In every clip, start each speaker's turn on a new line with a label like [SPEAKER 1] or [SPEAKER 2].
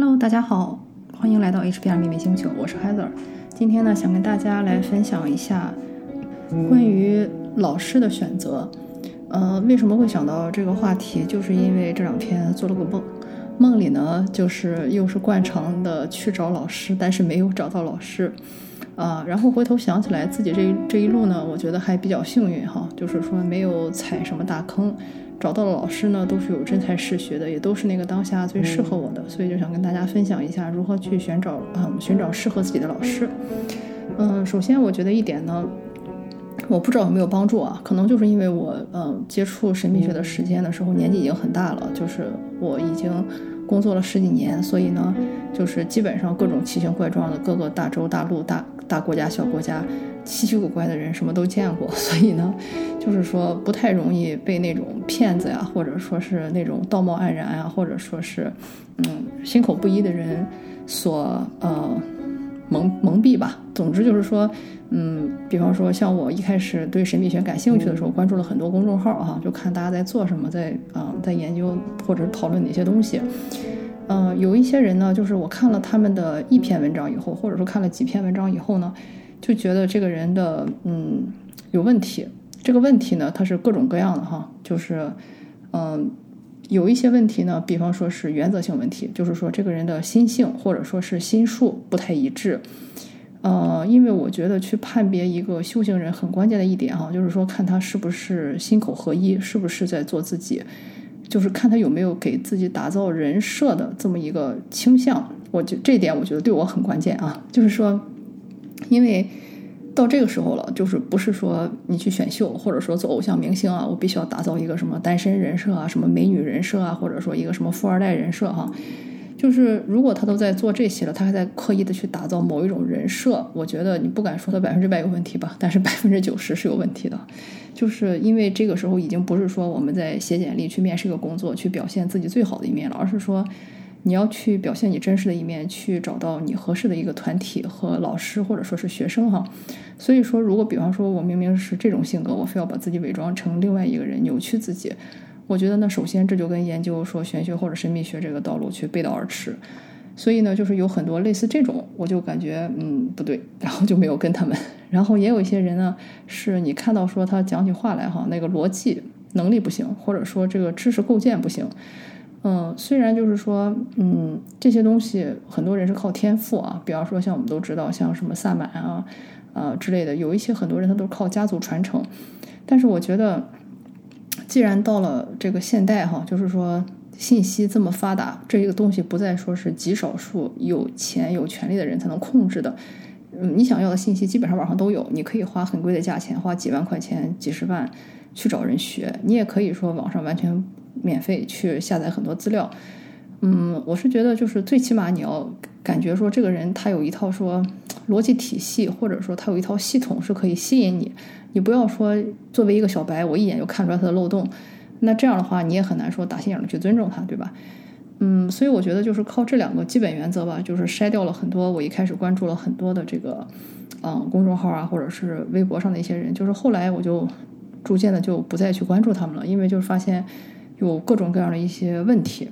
[SPEAKER 1] Hello，大家好，欢迎来到 HBR 秘密星球，我是 Heather。今天呢，想跟大家来分享一下关于老师的选择。呃，为什么会想到这个话题？就是因为这两天做了个梦，梦里呢，就是又是惯常的去找老师，但是没有找到老师。啊，然后回头想起来自己这这一路呢，我觉得还比较幸运哈，就是说没有踩什么大坑。找到的老师呢，都是有真才实学的，也都是那个当下最适合我的，所以就想跟大家分享一下如何去寻找，嗯，寻找适合自己的老师。嗯，首先我觉得一点呢，我不知道有没有帮助啊，可能就是因为我，嗯，接触神秘学的时间的时候年纪已经很大了，就是我已经工作了十几年，所以呢，就是基本上各种奇形怪状的各个大洲、大陆、大大国家、小国家。奇奇怪怪的人什么都见过，所以呢，就是说不太容易被那种骗子呀，或者说是那种道貌岸然呀，或者说是嗯心口不一的人所呃蒙蒙蔽吧。总之就是说，嗯，比方说像我一开始对神秘学感兴趣的时候，关注了很多公众号哈，就看大家在做什么，在啊在研究或者讨论哪些东西。嗯，有一些人呢，就是我看了他们的一篇文章以后，或者说看了几篇文章以后呢。就觉得这个人的嗯有问题，这个问题呢，它是各种各样的哈，就是嗯有一些问题呢，比方说是原则性问题，就是说这个人的心性或者说是心术不太一致，呃，因为我觉得去判别一个修行人很关键的一点哈，就是说看他是不是心口合一，是不是在做自己，就是看他有没有给自己打造人设的这么一个倾向，我觉这点我觉得对我很关键啊，就是说。因为到这个时候了，就是不是说你去选秀，或者说做偶像明星啊，我必须要打造一个什么单身人设啊，什么美女人设啊，或者说一个什么富二代人设哈。就是如果他都在做这些了，他还在刻意的去打造某一种人设，我觉得你不敢说他百分之百有问题吧，但是百分之九十是有问题的。就是因为这个时候已经不是说我们在写简历去面试一个工作，去表现自己最好的一面了，而是说。你要去表现你真实的一面，去找到你合适的一个团体和老师，或者说是学生哈。所以说，如果比方说我明明是这种性格，我非要把自己伪装成另外一个人，扭曲自己，我觉得那，首先这就跟研究说玄学或者神秘学这个道路去背道而驰。所以呢，就是有很多类似这种，我就感觉嗯不对，然后就没有跟他们。然后也有一些人呢，是你看到说他讲起话来哈，那个逻辑能力不行，或者说这个知识构建不行。嗯，虽然就是说，嗯，这些东西很多人是靠天赋啊，比方说像我们都知道，像什么萨满啊，啊之类的，有一些很多人他都是靠家族传承。但是我觉得，既然到了这个现代哈，就是说信息这么发达，这一个东西不再说是极少数有钱有权利的人才能控制的。嗯，你想要的信息基本上网上都有，你可以花很贵的价钱，花几万块钱、几十万去找人学，你也可以说网上完全。免费去下载很多资料，嗯，我是觉得就是最起码你要感觉说这个人他有一套说逻辑体系，或者说他有一套系统是可以吸引你。你不要说作为一个小白，我一眼就看出来他的漏洞，那这样的话你也很难说打心眼的去尊重他，对吧？嗯，所以我觉得就是靠这两个基本原则吧，就是筛掉了很多我一开始关注了很多的这个嗯公众号啊，或者是微博上的一些人，就是后来我就逐渐的就不再去关注他们了，因为就是发现。有各种各样的一些问题，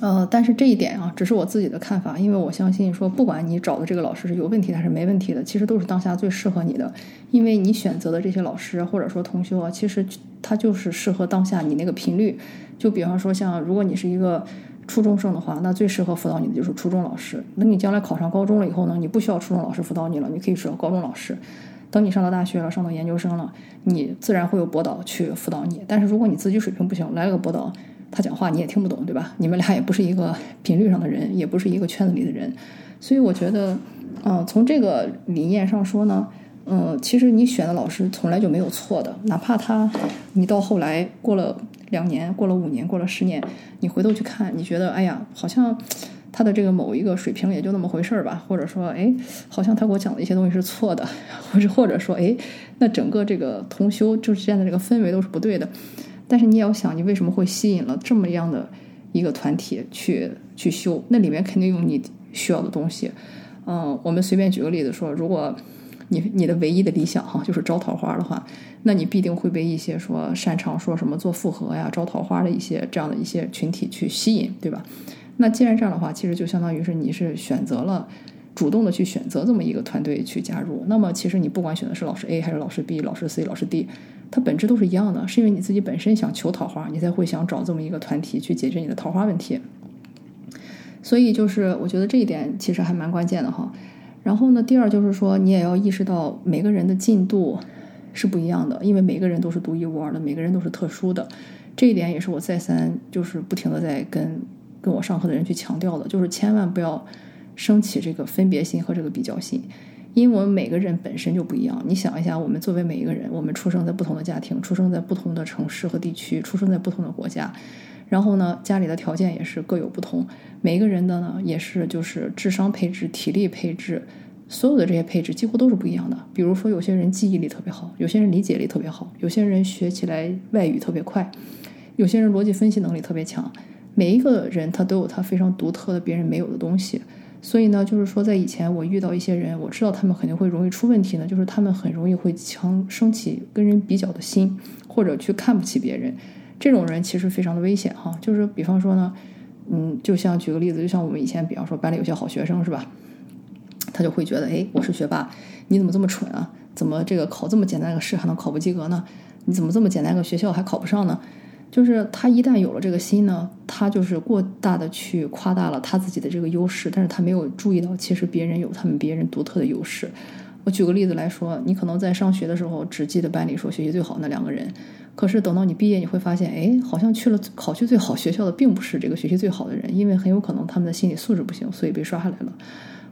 [SPEAKER 1] 呃，但是这一点啊，只是我自己的看法，因为我相信说，不管你找的这个老师是有问题还是没问题的，其实都是当下最适合你的，因为你选择的这些老师或者说同修啊，其实他就是适合当下你那个频率。就比方说，像如果你是一个初中生的话，那最适合辅导你的就是初中老师。那你将来考上高中了以后呢，你不需要初中老师辅导你了，你可以找高中老师。等你上到大学了，上到研究生了，你自然会有博导去辅导你。但是如果你自己水平不行，来了个博导，他讲话你也听不懂，对吧？你们俩也不是一个频率上的人，也不是一个圈子里的人。所以我觉得，嗯，从这个理念上说呢，嗯，其实你选的老师从来就没有错的，哪怕他你到后来过了两年、过了五年、过了十年，你回头去看，你觉得哎呀，好像。他的这个某一个水平也就那么回事儿吧，或者说，哎，好像他给我讲的一些东西是错的，或者或者说，哎，那整个这个同修就是现在这个氛围都是不对的。但是你也要想，你为什么会吸引了这么样的一个团体去去修？那里面肯定有你需要的东西。嗯，我们随便举个例子说，如果你你的唯一的理想哈就是招桃花的话，那你必定会被一些说擅长说什么做复合呀、招桃花的一些这样的一些群体去吸引，对吧？那既然这样的话，其实就相当于是你是选择了主动的去选择这么一个团队去加入。那么其实你不管选的是老师 A 还是老师 B、老师 C、老师 D，它本质都是一样的，是因为你自己本身想求桃花，你才会想找这么一个团体去解决你的桃花问题。所以就是我觉得这一点其实还蛮关键的哈。然后呢，第二就是说你也要意识到每个人的进度是不一样的，因为每个人都是独一无二的，每个人都是特殊的。这一点也是我再三就是不停的在跟跟我上课的人去强调的，就是千万不要升起这个分别心和这个比较心，因为我们每个人本身就不一样。你想一下，我们作为每一个人，我们出生在不同的家庭，出生在不同的城市和地区，出生在不同的国家，然后呢，家里的条件也是各有不同，每一个人的呢也是就是智商配置、体力配置。所有的这些配置几乎都是不一样的。比如说，有些人记忆力特别好，有些人理解力特别好，有些人学起来外语特别快，有些人逻辑分析能力特别强。每一个人他都有他非常独特的、别人没有的东西。所以呢，就是说，在以前我遇到一些人，我知道他们肯定会容易出问题呢，就是他们很容易会强升起跟人比较的心，或者去看不起别人。这种人其实非常的危险哈。就是比方说呢，嗯，就像举个例子，就像我们以前，比方说班里有些好学生是吧？他就会觉得，哎，我是学霸，你怎么这么蠢啊？怎么这个考这么简单的试还能考不及格呢？你怎么这么简单个学校还考不上呢？就是他一旦有了这个心呢，他就是过大的去夸大了他自己的这个优势，但是他没有注意到，其实别人有他们别人独特的优势。我举个例子来说，你可能在上学的时候只记得班里说学习最好那两个人，可是等到你毕业，你会发现，哎，好像去了考去最好学校的并不是这个学习最好的人，因为很有可能他们的心理素质不行，所以被刷下来了。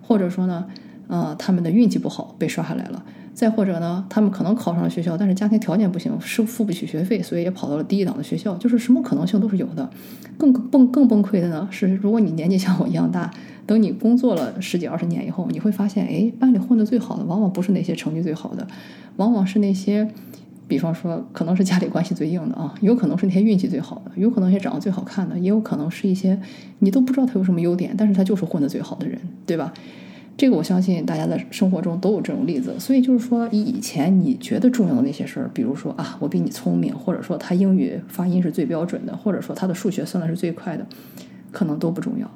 [SPEAKER 1] 或者说呢，呃，他们的运气不好被刷下来了；再或者呢，他们可能考上了学校，但是家庭条件不行，是付不起学费，所以也跑到了低一档的学校。就是什么可能性都是有的。更崩更崩溃的呢是，如果你年纪像我一样大，等你工作了十几二十年以后，你会发现，哎，班里混得最好的往往不是那些成绩最好的，往往是那些，比方说可能是家里关系最硬的啊，有可能是那些运气最好的，有可能是长得最好看的，也有可能是一些你都不知道他有什么优点，但是他就是混得最好的人，对吧？这个我相信大家的生活中都有这种例子，所以就是说，以前你觉得重要的那些事儿，比如说啊，我比你聪明，或者说他英语发音是最标准的，或者说他的数学算的是最快的，可能都不重要。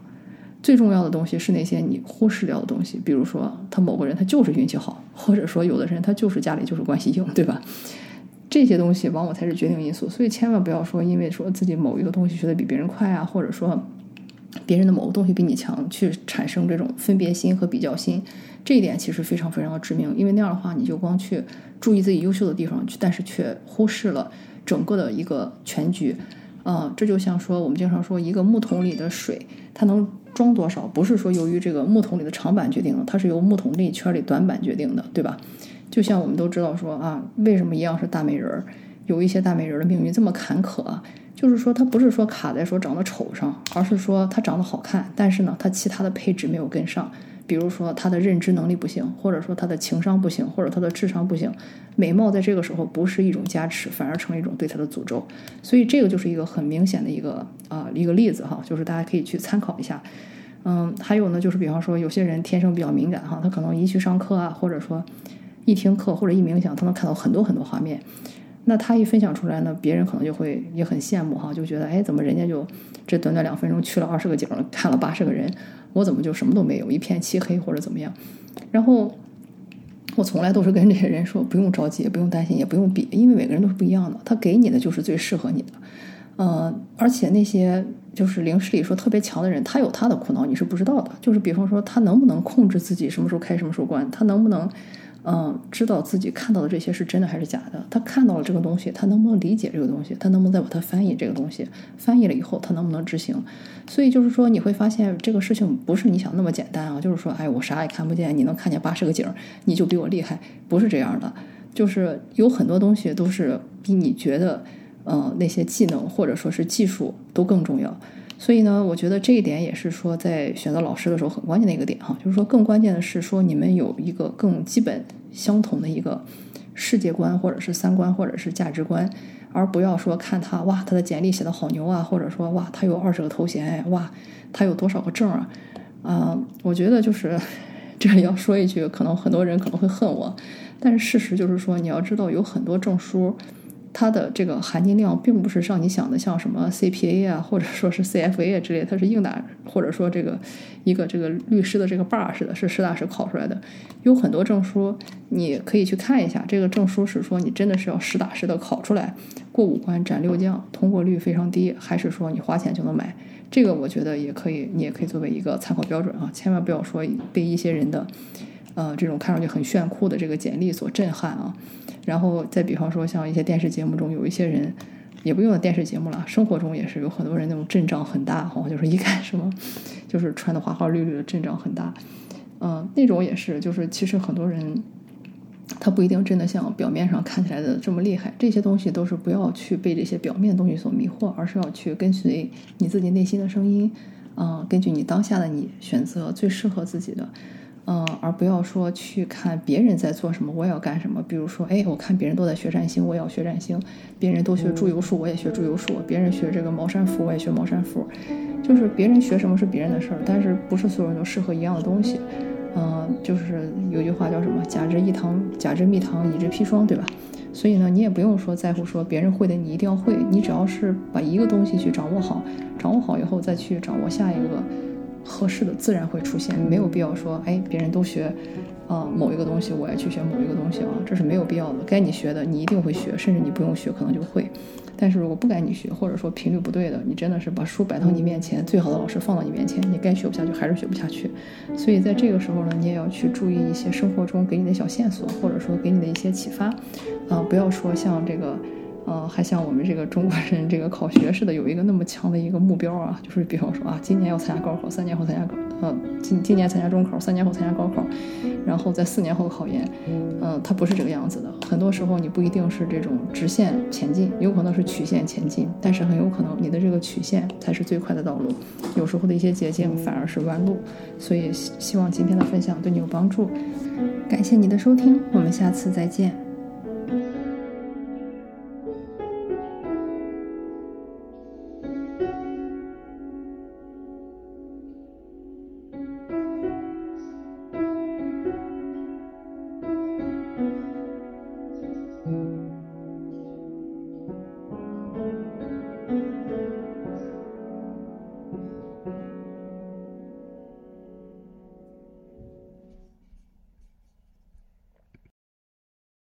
[SPEAKER 1] 最重要的东西是那些你忽视掉的东西，比如说他某个人他就是运气好，或者说有的人他就是家里就是关系硬，对吧？这些东西往往才是决定因素，所以千万不要说因为说自己某一个东西学的比别人快啊，或者说。别人的某个东西比你强，去产生这种分别心和比较心，这一点其实非常非常的致命。因为那样的话，你就光去注意自己优秀的地方，但是却忽视了整个的一个全局。啊，这就像说我们经常说，一个木桶里的水，它能装多少，不是说由于这个木桶里的长板决定的，它是由木桶这一圈里短板决定的，对吧？就像我们都知道说啊，为什么一样是大美人儿，有一些大美人的命运这么坎坷？就是说，他不是说卡在说长得丑上，而是说他长得好看，但是呢，他其他的配置没有跟上。比如说他的认知能力不行，或者说他的情商不行，或者他的智商不行。美貌在这个时候不是一种加持，反而成了一种对他的诅咒。所以这个就是一个很明显的一个啊一个例子哈，就是大家可以去参考一下。嗯，还有呢，就是比方说有些人天生比较敏感哈，他可能一去上课啊，或者说一听课或者一冥想，他能看到很多很多画面。那他一分享出来呢，别人可能就会也很羡慕哈，就觉得哎，怎么人家就这短短两分钟去了二十个景，看了八十个人，我怎么就什么都没有，一片漆黑或者怎么样？然后我从来都是跟这些人说，不用着急，也不用担心，也不用比，因为每个人都是不一样的，他给你的就是最适合你的。嗯，而且那些就是灵视里说特别强的人，他有他的苦恼，你是不知道的。就是比方说，他能不能控制自己什么时候开什么时候关？他能不能？嗯，知道自己看到的这些是真的还是假的？他看到了这个东西，他能不能理解这个东西？他能不能再把它翻译这个东西？翻译了以后，他能不能执行？所以就是说，你会发现这个事情不是你想那么简单啊！就是说，哎，我啥也看不见，你能看见八十个景，你就比我厉害？不是这样的，就是有很多东西都是比你觉得，嗯，那些技能或者说是技术都更重要。所以呢，我觉得这一点也是说，在选择老师的时候很关键的一个点哈，就是说更关键的是说你们有一个更基本相同的一个世界观，或者是三观，或者是价值观，而不要说看他哇，他的简历写的好牛啊，或者说哇，他有二十个头衔，哇，他有多少个证啊？啊，我觉得就是这里要说一句，可能很多人可能会恨我，但是事实就是说，你要知道有很多证书。它的这个含金量并不是像你想的像什么 CPA 啊，或者说是 CFA 啊之类，它是硬打，或者说这个一个这个律师的这个 bar 似的，是实打实考出来的。有很多证书你可以去看一下，这个证书是说你真的是要实打实的考出来，过五关斩六将，通过率非常低，还是说你花钱就能买？这个我觉得也可以，你也可以作为一个参考标准啊，千万不要说被一些人的。呃，这种看上去很炫酷的这个简历所震撼啊，然后再比方说像一些电视节目中有一些人，也不用电视节目了，生活中也是有很多人那种阵仗很大哈，就是一看什么，就是穿的花花绿绿的阵仗很大，嗯，那种也是，就是其实很多人他不一定真的像表面上看起来的这么厉害，这些东西都是不要去被这些表面的东西所迷惑，而是要去跟随你自己内心的声音，啊，根据你当下的你选择最适合自己的。嗯，而不要说去看别人在做什么，我也要干什么。比如说，哎，我看别人都在学占星，我也要学占星；别人都学祝由术，我也学祝由术；别人学这个茅山符，我也学茅山符。就是别人学什么是别人的事儿，但是不是所有人都适合一样的东西。嗯，就是有句话叫什么“甲之一堂，甲之蜜糖，乙之砒霜”，对吧？所以呢，你也不用说在乎说别人会的，你一定要会。你只要是把一个东西去掌握好，掌握好以后再去掌握下一个。合适的自然会出现，没有必要说，哎，别人都学，啊，某一个东西，我也去学某一个东西啊，这是没有必要的。该你学的，你一定会学，甚至你不用学，可能就会。但是如果不该你学，或者说频率不对的，你真的是把书摆到你面前，最好的老师放到你面前，你该学不下去还是学不下去。所以在这个时候呢，你也要去注意一些生活中给你的小线索，或者说给你的一些启发，啊，不要说像这个。呃，还像我们这个中国人这个考学似的，有一个那么强的一个目标啊，就是比方说啊，今年要参加高考，三年后参加高，呃，今今年参加中考，三年后参加高考，然后在四年后考研，嗯，它不是这个样子的。很多时候你不一定是这种直线前进，有可能是曲线前进，但是很有可能你的这个曲线才是最快的道路，有时候的一些捷径反而是弯路。所以希望今天的分享对你有帮助，感谢你的收听，我们下次再见。